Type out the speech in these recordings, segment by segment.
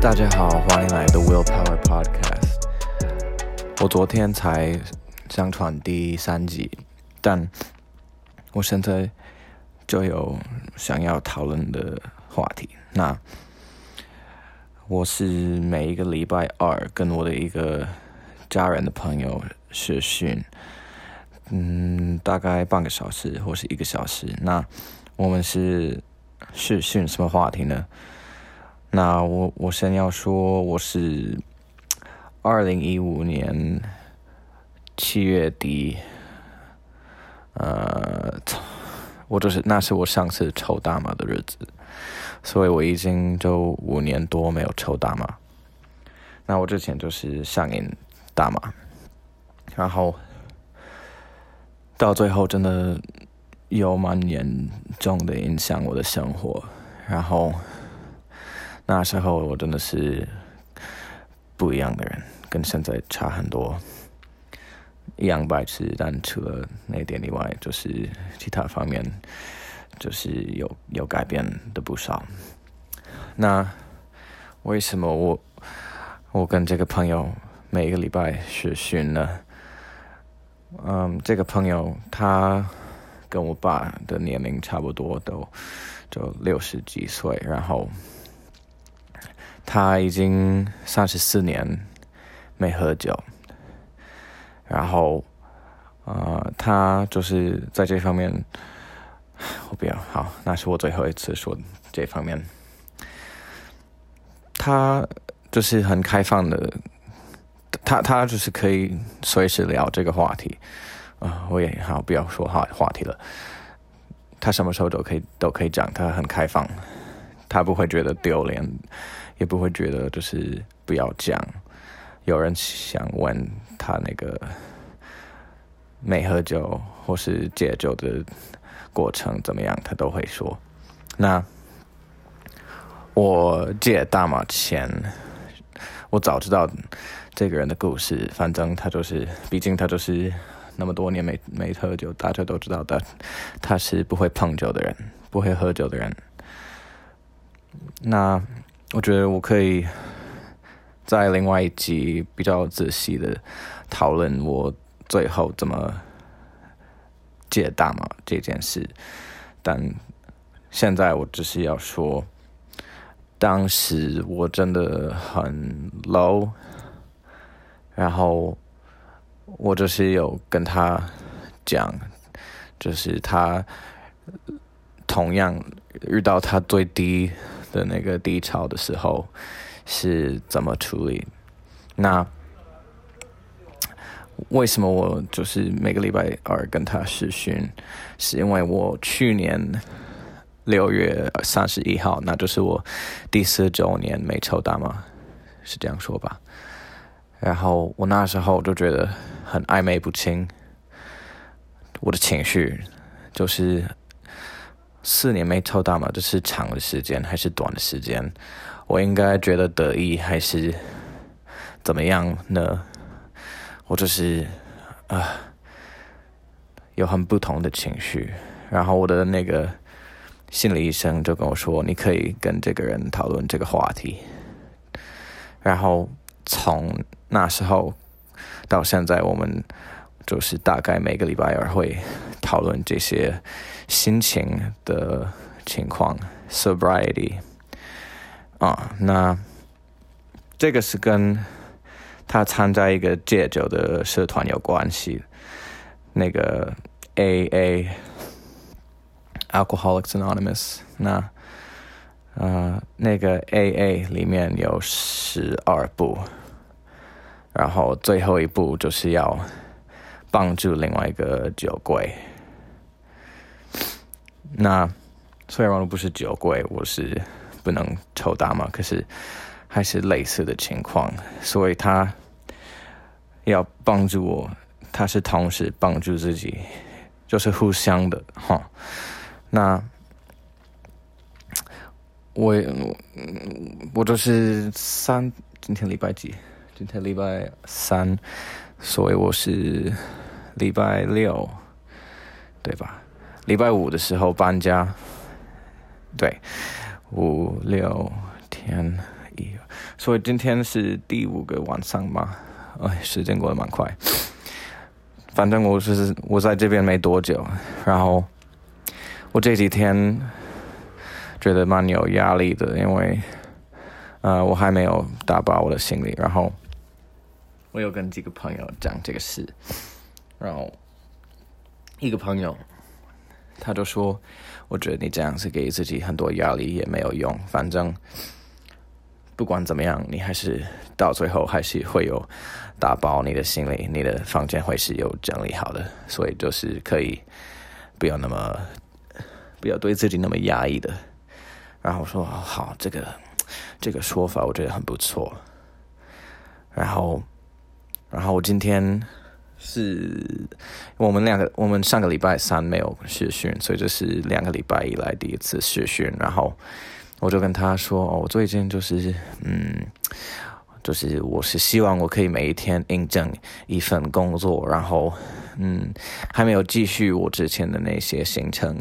大家好，欢迎来到 Willpower Podcast。我昨天才上传第三集，但我现在就有想要讨论的话题。那我是每一个礼拜二跟我的一个家人的朋友视讯，嗯，大概半个小时或是一个小时。那我们是视讯什么话题呢？那我我先要说，我是二零一五年七月底，呃，我就是那是我上次抽大麻的日子，所以我已经就五年多没有抽大麻。那我之前就是上瘾大麻，然后到最后真的有蛮严重的影响我的生活，然后。那时候我真的是不一样的人，跟现在差很多。一样白痴，但除了那点以外，就是其他方面就是有有改变的不少。那为什么我我跟这个朋友每一个礼拜学训呢？嗯，这个朋友他跟我爸的年龄差不多，都就六十几岁，然后。他已经三十四年没喝酒，然后，呃，他就是在这方面，我不要好，那是我最后一次说这方面。他就是很开放的，他他就是可以随时聊这个话题，啊，我也好不要说话话题了。他什么时候都可以都可以讲，他很开放，他不会觉得丢脸。也不会觉得就是不要讲。有人想问他那个没喝酒或是戒酒的过程怎么样，他都会说。那我戒大麻前，我早知道这个人的故事。反正他就是，毕竟他就是那么多年没没喝酒，大家都知道的，他是不会碰酒的人，不会喝酒的人。那。我觉得我可以在另外一集比较仔细的讨论我最后怎么解大麻这件事，但现在我只是要说，当时我真的很 low，然后我就是有跟他讲，就是他同样遇到他最低。的那个低潮的时候是怎么处理？那为什么我就是每个礼拜二跟他试训？是因为我去年六月三十一号，那就是我第四周年没抽大麻，是这样说吧？然后我那时候就觉得很暧昧不清，我的情绪就是。四年没抽大麻，这是长的时间还是短的时间？我应该觉得得意还是怎么样呢？我就是啊，有很不同的情绪。然后我的那个心理医生就跟我说：“你可以跟这个人讨论这个话题。”然后从那时候到现在，我们就是大概每个礼拜二会讨论这些。心情的情况，sobriety，啊，那这个是跟他参加一个戒酒的社团有关系，那个 AA，Alcoholics Anonymous，那，呃，那个 AA 里面有十二步，然后最后一步就是要帮助另外一个酒鬼。那虽然我不是酒鬼，我是不能抽大麻，可是还是类似的情况，所以他要帮助我，他是同时帮助自己，就是互相的哈。那我我就是三，今天礼拜几？今天礼拜三，所以我是礼拜六，对吧？礼拜五的时候搬家，对，五六天，一。所以今天是第五个晚上嘛，哎，时间过得蛮快。反正我是我在这边没多久，然后我这几天觉得蛮有压力的，因为呃我还没有打包我的行李，然后我有跟几个朋友讲这个事，然后一个朋友。他就说：“我觉得你这样是给自己很多压力，也没有用。反正不管怎么样，你还是到最后还是会有打包你的行李，你的房间会是有整理好的。所以就是可以不要那么不要对自己那么压抑的。”然后我说：“好，这个这个说法我觉得很不错。”然后，然后我今天。是我们两个，我们上个礼拜三没有试训，所以这是两个礼拜以来第一次试训。然后我就跟他说：“哦我最近就是，嗯，就是我是希望我可以每一天应征一份工作，然后，嗯，还没有继续我之前的那些行程，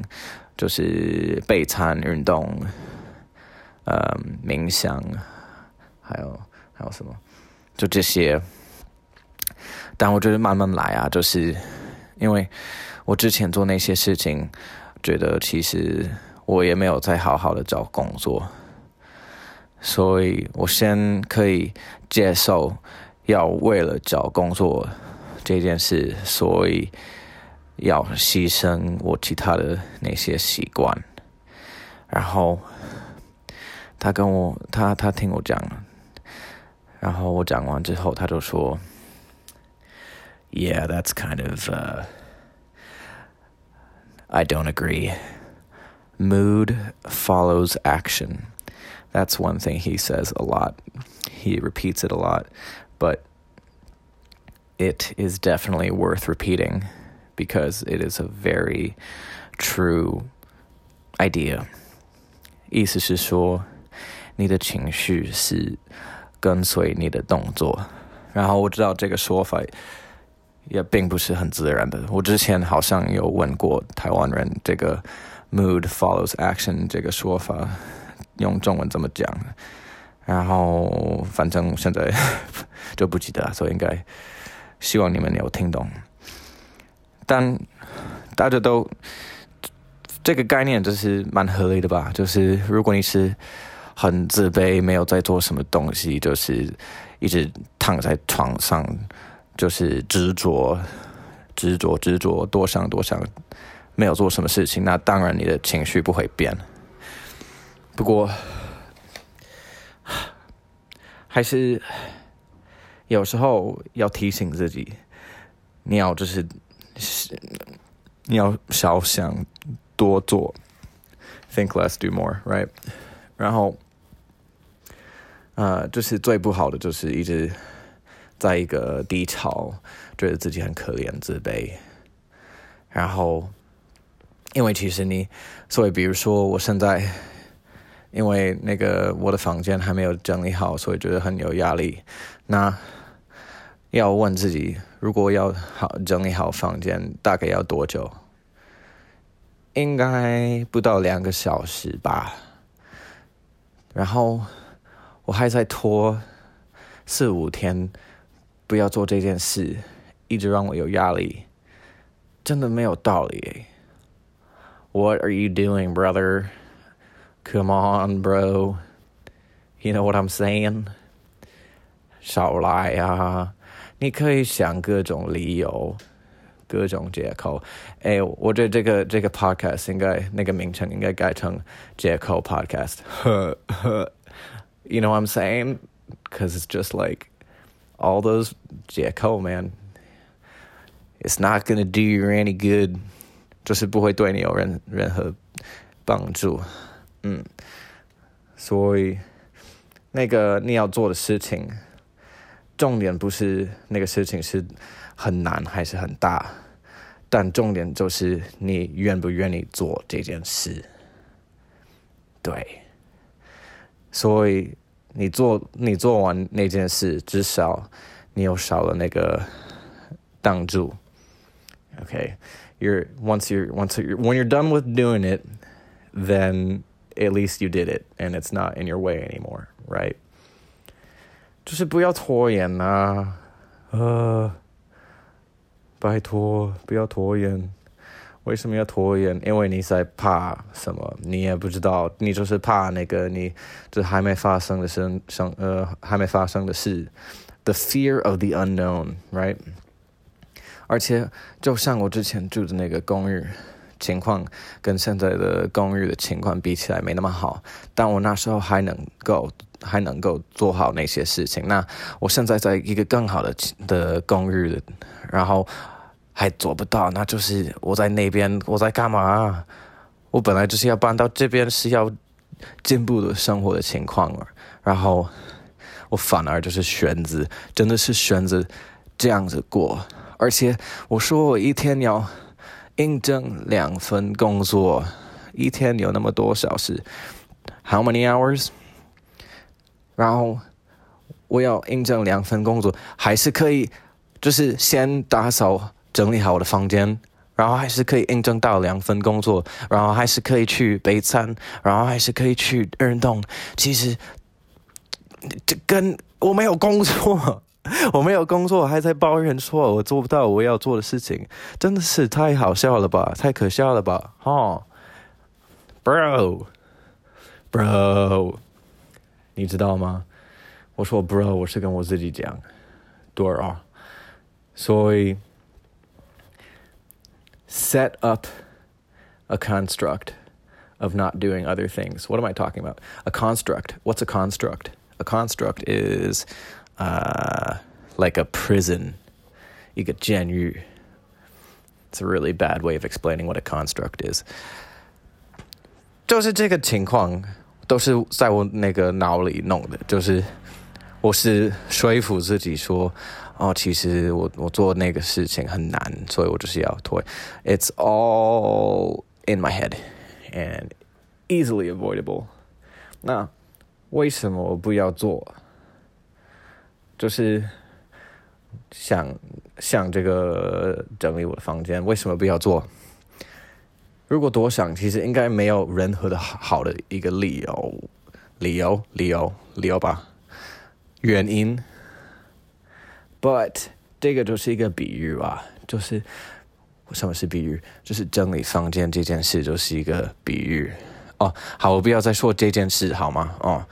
就是备餐、运动，呃，冥想，还有还有什么，就这些。”但我觉得慢慢来啊，就是因为我之前做那些事情，觉得其实我也没有再好好的找工作，所以我先可以接受要为了找工作这件事，所以要牺牲我其他的那些习惯。然后他跟我，他他听我讲，然后我讲完之后，他就说。yeah, that's kind of. Uh, I don't agree. Mood follows action. That's one thing he says a lot. He repeats it a lot, but it is definitely worth repeating because it is a very true idea. 意思是说，你的情绪是跟随你的动作。然后我知道这个说法 也并不是很自然的。我之前好像有问过台湾人，这个 “mood follows action” 这个说法用中文怎么讲？然后反正现在就不记得了，所以应该希望你们有听懂。但大家都这个概念就是蛮合理的吧？就是如果你是很自卑，没有在做什么东西，就是一直躺在床上。就是执着、执着、执着，多想多想，没有做什么事情，那当然你的情绪不会变。不过，还是有时候要提醒自己，你要就是你要少想多做，think less, do more, right？然后，呃，就是最不好的就是一直。在一个低潮，觉得自己很可怜、自卑，然后，因为其实你，所以比如说，我现在，因为那个我的房间还没有整理好，所以觉得很有压力。那要问自己，如果要好整理好房间，大概要多久？应该不到两个小时吧。然后我还在拖四五天。不要做这件事，一直让我有压力，真的没有道理。What are you doing, brother? Come on, bro. You know what I'm saying? 少来啊！你可以想各种理由、各种借口。哎，我觉得这个这个 podcast 应该那个名称应该改成借口 podcast。you know what I'm saying? Because it's just like all those yeah, Cole man, it's not gonna do you any good，就是不会对你有任任何帮助，嗯，所以那个你要做的事情，重点不是那个事情是很难还是很大，但重点就是你愿不愿意做这件事，对，所以。你做你做完那件事，至少你又少了那个挡住。Okay, you're once you're once you're when you're done with doing it, then at least you did it and it's not in your way anymore, right? 就是不要拖延啊，呃，拜托不要拖延。 为什么要拖延？因为你在怕什么？你也不知道，你就是怕那个你这还没发生的事，生呃还没发生的事，the fear of the unknown，right？而且就像我之前住的那个公寓。情况跟现在的公寓的情况比起来没那么好，但我那时候还能够还能够做好那些事情。那我现在在一个更好的的公寓，然后还做不到，那就是我在那边我在干嘛？我本来就是要搬到这边是要进步的生活的情况，然后我反而就是选择真的是选择这样子过，而且我说我一天要。应征两份工作，一天有那么多小时，How many hours？然后我要应征两份工作，还是可以，就是先打扫整理好我的房间，然后还是可以应征到两份工作，然后还是可以去备餐，然后还是可以去运动。其实这跟我没有工作。我没有工作，还在抱怨说我做不到我要做的事情，真的是太好笑了吧，太可笑了吧，哈，bro，bro，你知道吗？我说 bro，我是跟我自己讲，对啊，所以 set up a construct of not doing other things. What am I talking about? A construct. What's a construct? A construct is uh, like a prison. You get Jian It's a really bad way of explaining what a construct is. 就是这个情况，都是在我那个脑里弄的。就是我是说服自己说， 哦，其实我我做那个事情很难，所以我就是要拖。It's all in my head and easily avoidable. 那为什么我不要做？就是想想这个整理我的房间，为什么不要做？如果多想，其实应该没有任何的好的一个理由，理由，理由，理由吧，原因。But 这个就是一个比喻吧，就是什么是比喻？就是整理房间这件事就是一个比喻。哦，好，我不要再说这件事好吗？哦。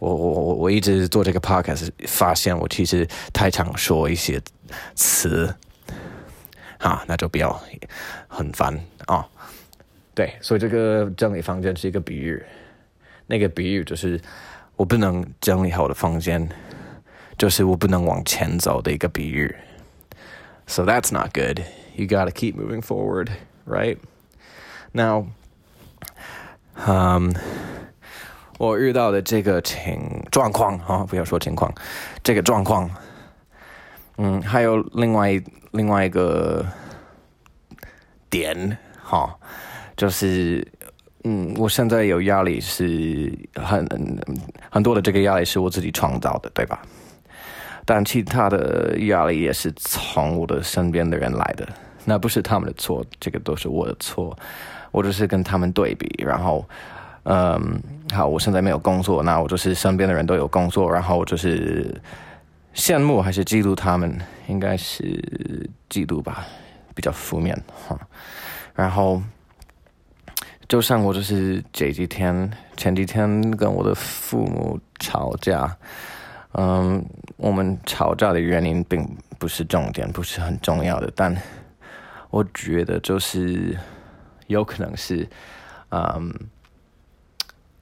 我我我我一直做这个 podcast，发现我其实太常说一些词，啊，那就不要很烦啊。对，所以这个整理房间是一个比喻，那个比喻就是我不能整理好我的房间，就是我不能往前走的一个比喻。So that's not good. You gotta keep moving forward, right? Now, um. 我遇到的这个情状况啊，不要说情况，这个状况，嗯，还有另外另外一个点哈，就是嗯，我现在有压力是很很多的，这个压力是我自己创造的，对吧？但其他的压力也是从我的身边的人来的，那不是他们的错，这个都是我的错，我只是跟他们对比，然后。嗯，好，我现在没有工作，那我就是身边的人都有工作，然后就是羡慕还是嫉妒他们？应该是嫉妒吧，比较负面哈。然后，就像我就是这几天、前几天跟我的父母吵架，嗯，我们吵架的原因并不是重点，不是很重要的，但我觉得就是有可能是，嗯。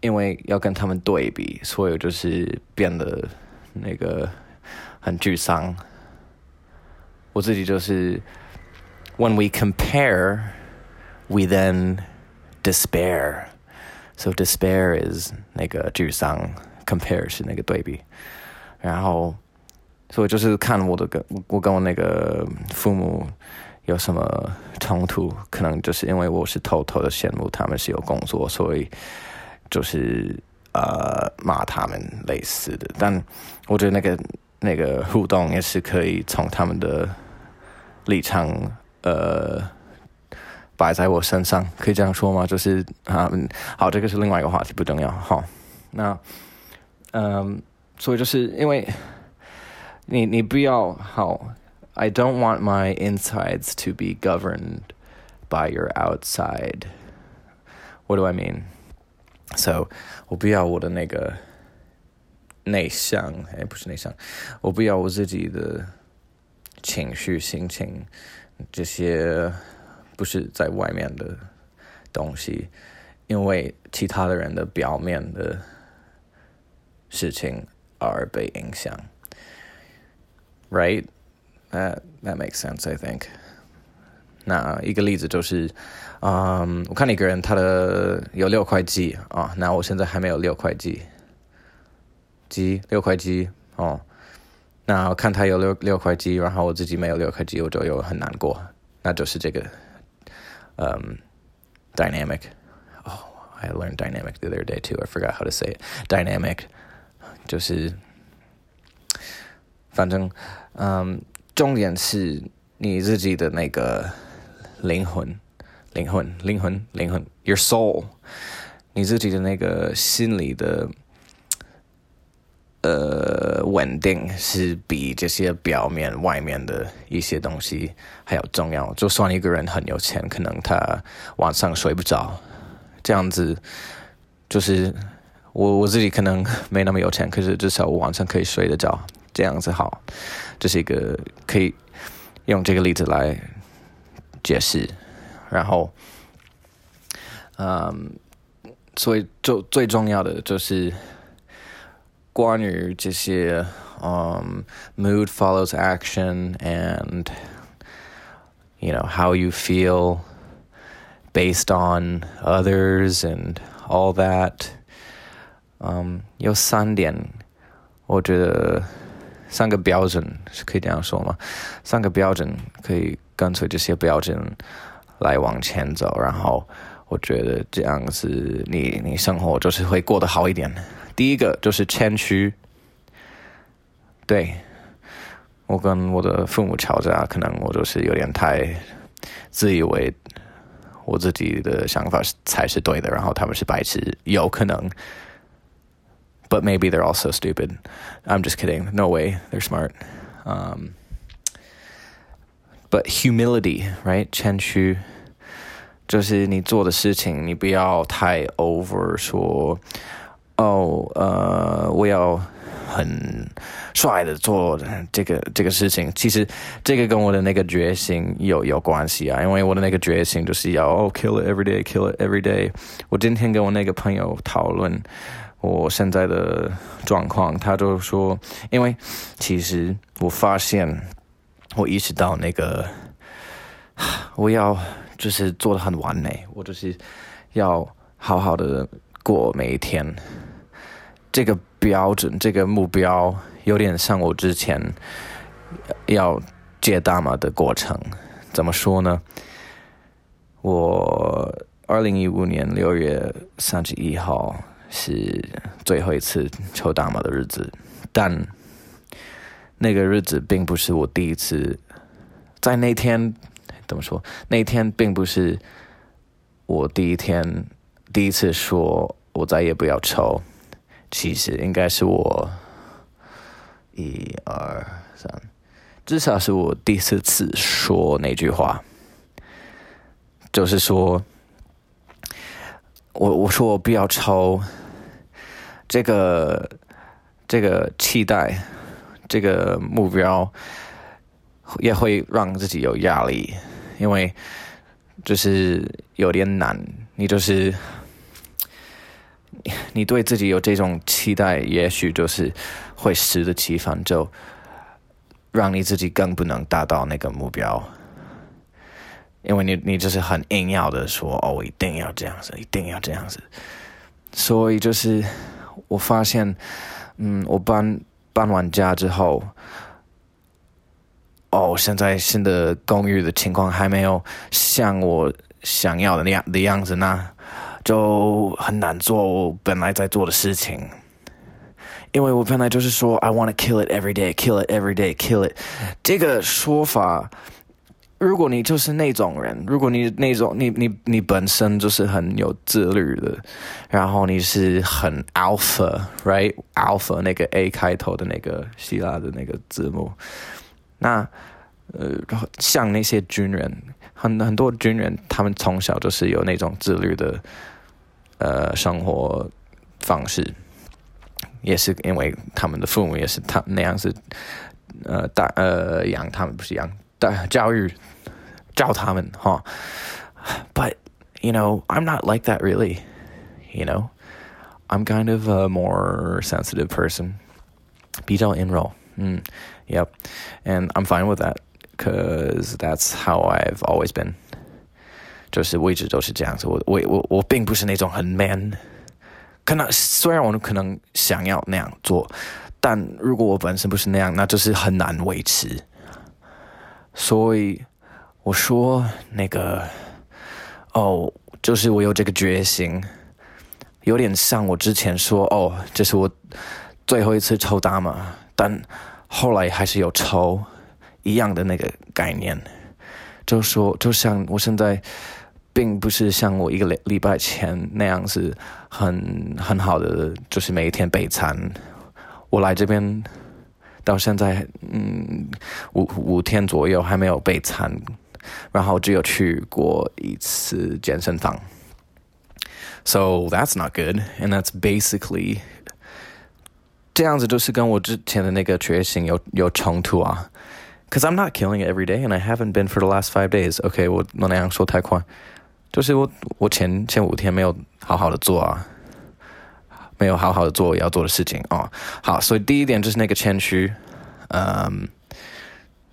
因为要跟他们对比，所以就是变得那个很沮丧。我自己就是，when we compare, we then despair. So despair is 那个沮丧，compare 是那个对比。然后，所以就是看我的跟我跟我那个父母有什么冲突，可能就是因为我是偷偷的羡慕他们是有工作，所以。就是呃骂他们类似的，但我觉得那个那个互动也是可以从他们的立场呃摆在我身上，可以这样说吗？就是啊，好，这个是另外一个话题，不重要。好，那嗯，所以就是因为你你不要好，I don't want my insides to be governed by your outside. What do I mean? So 我不要我的那个内向，哎，不是内向，我不要我自己的情绪、心情这些不是在外面的东西，因为其他的人的表面的事情 而被影响。Right? That that makes sense, I think. 那一个例子就是，嗯，我看一个人他的有六块肌啊，那我现在还没有六块肌，肌六块肌哦，那我看他有六六块肌，然后我自己没有六块肌，我就有很难过，那就是这个，嗯，dynamic。Oh, I learned dynamic the other day too. I forgot how to say it. Dynamic 就是反正，嗯，重点是你自己的那个灵魂，灵魂，灵魂，灵魂，your soul，你自己的那个心里的，呃，稳定是比这些表面、外面的一些东西还要重要。就算一个人很有钱，可能他晚上睡不着，这样子，就是我我自己可能没那么有钱，可是至少我晚上可以睡得着。这样子好，这是一个可以用这个例子来解释。然后，嗯，所以就最重要的就是关于这些，嗯，mood follows action and you know how you feel based on others and all that。 嗯，有三点，我觉得。三个标准是可以这样说吗？三个标准可以跟随这些标准来往前走，然后我觉得这样子你你生活就是会过得好一点。第一个就是谦虚，对我跟我的父母吵架，可能我就是有点太自以为我自己的想法是才是对的，然后他们是白痴，有可能。but maybe they're also stupid. I'm just kidding. No way, they're smart. Um, but humility, right? 谦虚，就是你做的事情，你不要太 over 说，哦，呃，我要很帅的做这个这个事情。其实这个跟我的那个决心有有关系啊，因为我的那个决心就是要哦，kill it every day, kill it every day。我今天跟我那个朋友讨论。 我现在的状况，他就说，因为其实我发现，我意识到那个，我要就是做的很完美，我就是要好好的过每一天。这个标准，这个目标，有点像我之前要戒大麻的过程。怎么说呢？我二零一五年六月三十一号。是最后一次抽大麻的日子，但那个日子并不是我第一次在那天怎么说？那天并不是我第一天第一次说我再也不要抽。其实应该是我一二三，至少是我第四次说那句话，就是说。我我说我不要抽，这个这个期待，这个目标也会让自己有压力，因为就是有点难。你就是你对自己有这种期待，也许就是会适得其反，就让你自己更不能达到那个目标。因为你你就是很硬要的说哦，我一定要这样子，一定要这样子，所以就是我发现，嗯，我搬搬完家之后，哦，现在新的公寓的情况还没有像我想要的那样的样子，那就很难做我本来在做的事情，因为我本来就是说，I want to kill it every day, kill it every day, kill it，这个说法。如果你就是那种人，如果你那种你你你本身就是很有自律的，然后你是很 alpha，right？alpha 那个 A 开头的那个希腊的那个字母，那呃，像那些军人，很很多军人，他们从小就是有那种自律的呃生活方式，也是因为他们的父母也是他那样是呃大呃养他们不是养。的教育教他们哈。But you know, I'm not like that really. You know, I'm kind of a more sensitive person. 比较阴柔，嗯，Yep, and I'm fine with that because that's how I've always been. 就是我一直都是这样子，我我我我并不是那种很 man，可能虽然我可能想要那样做，但如果我本身不是那样，那就是很难维持。 所以我说那个哦，就是我有这个决心，有点像我之前说哦，这是我最后一次抽大麻，但后来还是有抽一样的那个概念，就说就像我现在并不是像我一个礼礼拜前那样子很很好的，就是每一天备餐，我来这边。到现在，嗯，五五天左右还没有备餐，然后只有去过一次健身房。So that's not good, and that's basically 这样子就是跟我之前的那个决心有有冲突啊。Cause I'm not killing it every day, and I haven't been for the last five days. OK，我我那样说太快，就是我我前前五天没有好好的做啊。没有好好的做要做的事情哦。好，所以第一点就是那个谦虚，嗯，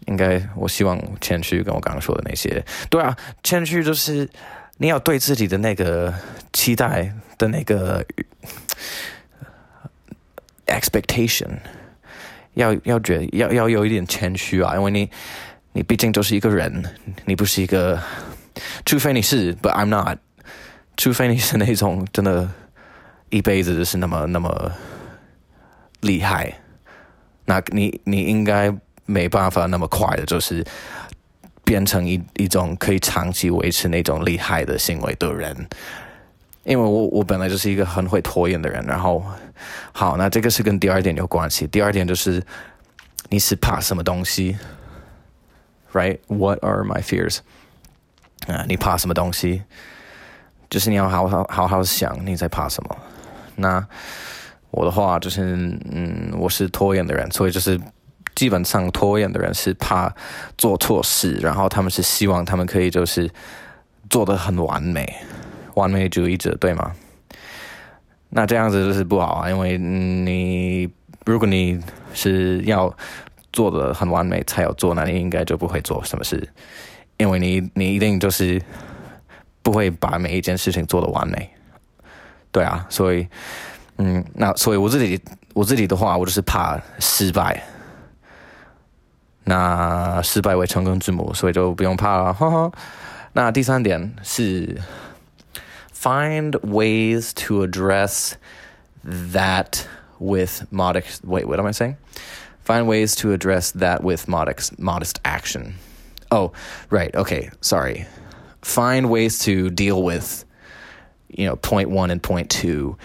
应该我希望谦虚跟我刚刚说的那些，对啊，谦虚就是你要对自己的那个期待的那个 expectation，要要觉得要要有一点谦虚啊，因为你你毕竟就是一个人，你不是一个，除非你是，but I'm not，除非你是那种真的。一辈子就是那么那么厉害，那你你应该没办法那么快的，就是变成一一种可以长期维持那种厉害的行为的人。因为我我本来就是一个很会拖延的人，然后好，那这个是跟第二点有关系。第二点就是你是怕什么东西？Right？What are my fears？啊，你怕什么东西？就是你要好好好好想你在怕什么。那我的话就是，嗯，我是拖延的人，所以就是基本上拖延的人是怕做错事，然后他们是希望他们可以就是做的很完美，完美主义者，对吗？那这样子就是不好啊，因为你如果你是要做的很完美才有做，那你应该就不会做什么事，因为你你一定就是不会把每一件事情做的完美。对啊，所以，嗯，那所以我自己我自己的话，我就是怕失败。那失败为成功之母，所以就不用怕了，哈哈。那第三点是，find ways to address that with modest. Wait, what am I saying? Find ways to address that with modest modest action. Oh, right. Okay, sorry. Find ways to deal with you know point one and point two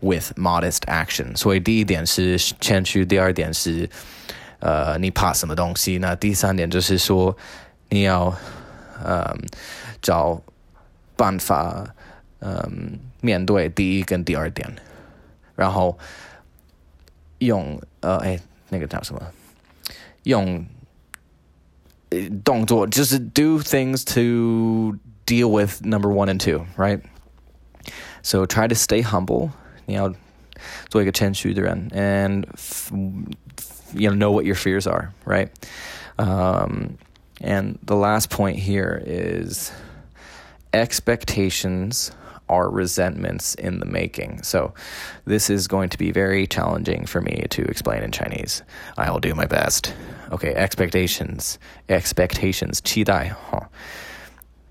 with modest action。所以第一点是谦虚，第二点是呃你怕什么东西，那第三点就是说你要呃找办法嗯面对第一跟第二点，然后用呃哎那个叫什么用动作就是 do things to deal with number one and two, right? So try to stay humble. 你要做一个谦虚的人，and you know know what your fears are, right? Um, and the last point here is expectations are resentments in the making. So, this is going to be very challenging for me to explain in Chinese. I will do my best. Okay, expectations, expectations, 期待, huh?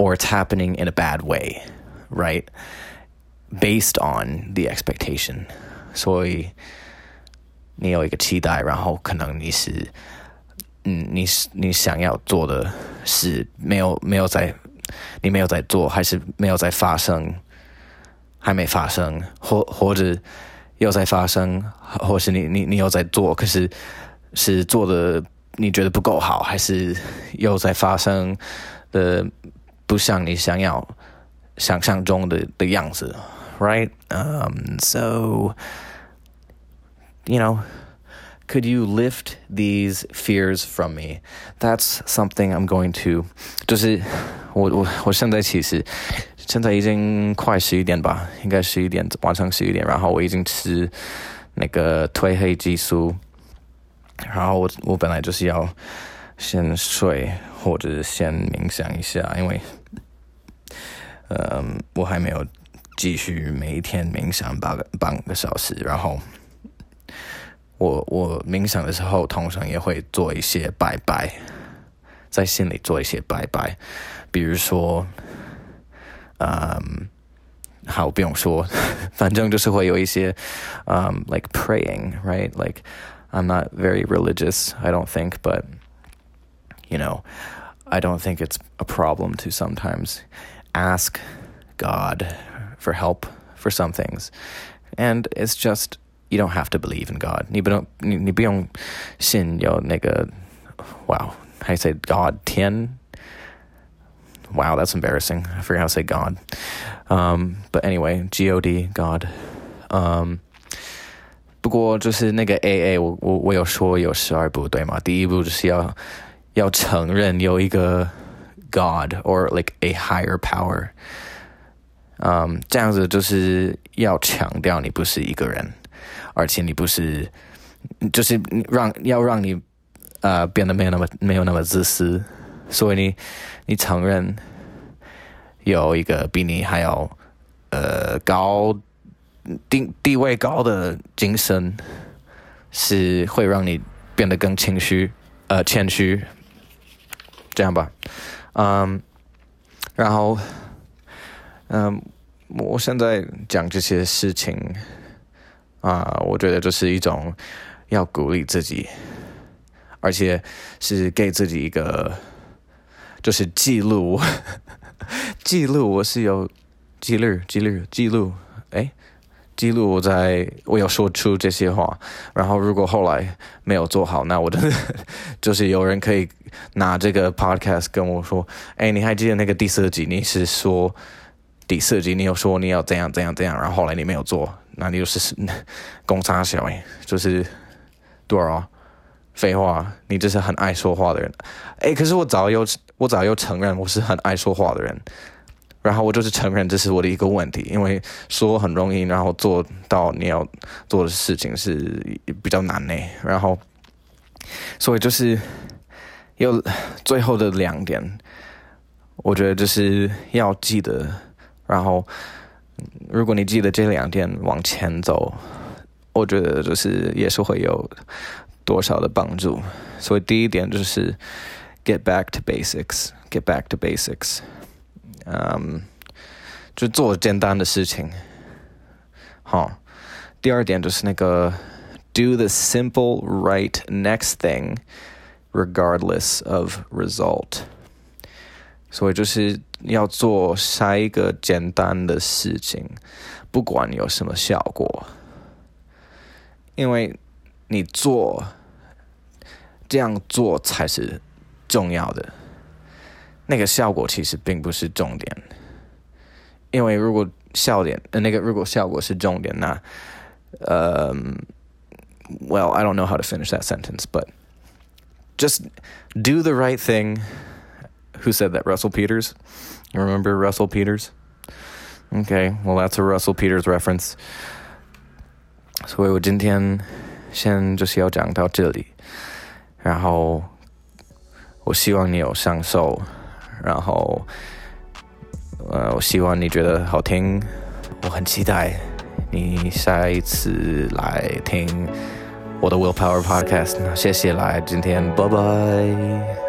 or it's happening in a bad way, right? Based on the expectation. 所以你有一个期待，然后可能你是，嗯，你你想要做的事没有没有在你没有在做，还是没有在发生，还没发生，或或者又在发生，或是你你你有在做，可是是做的你觉得不够好，还是又在发生的不像你想要想象中的的样子，right? Um, so you know. could you lift these fears from me? That's something I'm going to，就是我我我现在其实现在已经快十一点吧，应该十一点晚上十一点，然后我已经吃那个褪黑激素，然后我我本来就是要先睡或者先冥想一下，因为嗯我还没有继续每一天冥想八个半个小时，然后。我我冥想的时候，通常也会做一些拜拜，在心里做一些拜拜，比如说，嗯，好，不用说，反正就是会有一些，嗯，like praying，right？Like I'm not very religious, I don't think, but you know, I don't think it's a problem to sometimes ask God for help for some things, and it's just you don't have to believe in God. 你不用你你不用信有那个 wow how you say God 天 wow that's embarrassing I forgot how to say God um but anyway God God um 不过就是那个 A A 我我我有说有十二步对吗？第一步就是要要承认有一个 God or like a higher power，嗯，这样子就是要强调你不是一个人。而且你不是，就是让要让你呃变得没有那么没有那么自私，所以你你承认有一个比你还要呃高地地位高的精神，是会让你变得更谦虚呃谦虚，这样吧，嗯，然后嗯，我现在讲这些事情。啊，我觉得这是一种要鼓励自己，而且是给自己一个就是记录，记录我是有记录记录记录，哎，记录我在我要说出这些话，然后如果后来没有做好，那我真的 就是有人可以拿这个 podcast 跟我说，哎，你还记得那个第四集？你是说第四集你有说你要怎样怎样怎样，然后后来你没有做。那你就是公差小哎，就是多少废话？你就是很爱说话的人哎。可是我早又我早又承认我是很爱说话的人，然后我就是承认这是我的一个问题，因为说很容易，然后做到你要做的事情是比较难呢。然后，所以就是有最后的两点，我觉得就是要记得，然后。如果你记得这两点往前走，我觉得就是也是会有多少的帮助。所以第一点就是 get back to basics，get back to basics，嗯，就做简单的事情。好，第二点就是那个 do the simple right next thing regardless of result。所以就是要做下一个简单的事情，不管有什么效果，因为你做这样做才是重要的。那个效果其实并不是重点，因为如果笑点呃那个如果效果是重点，那呃，Well, I don't know how to finish that sentence, but just do the right thing. Who said that? Russell Peters? You remember Russell Peters? Okay, well, that's a Russell Peters reference. 所以我今天先就是要讲到这里，然后我希望你有享受， 然后，呃，我希望你觉得好听，我很期待你下一次来听我的 Willpower Podcast。谢谢来，今天拜拜。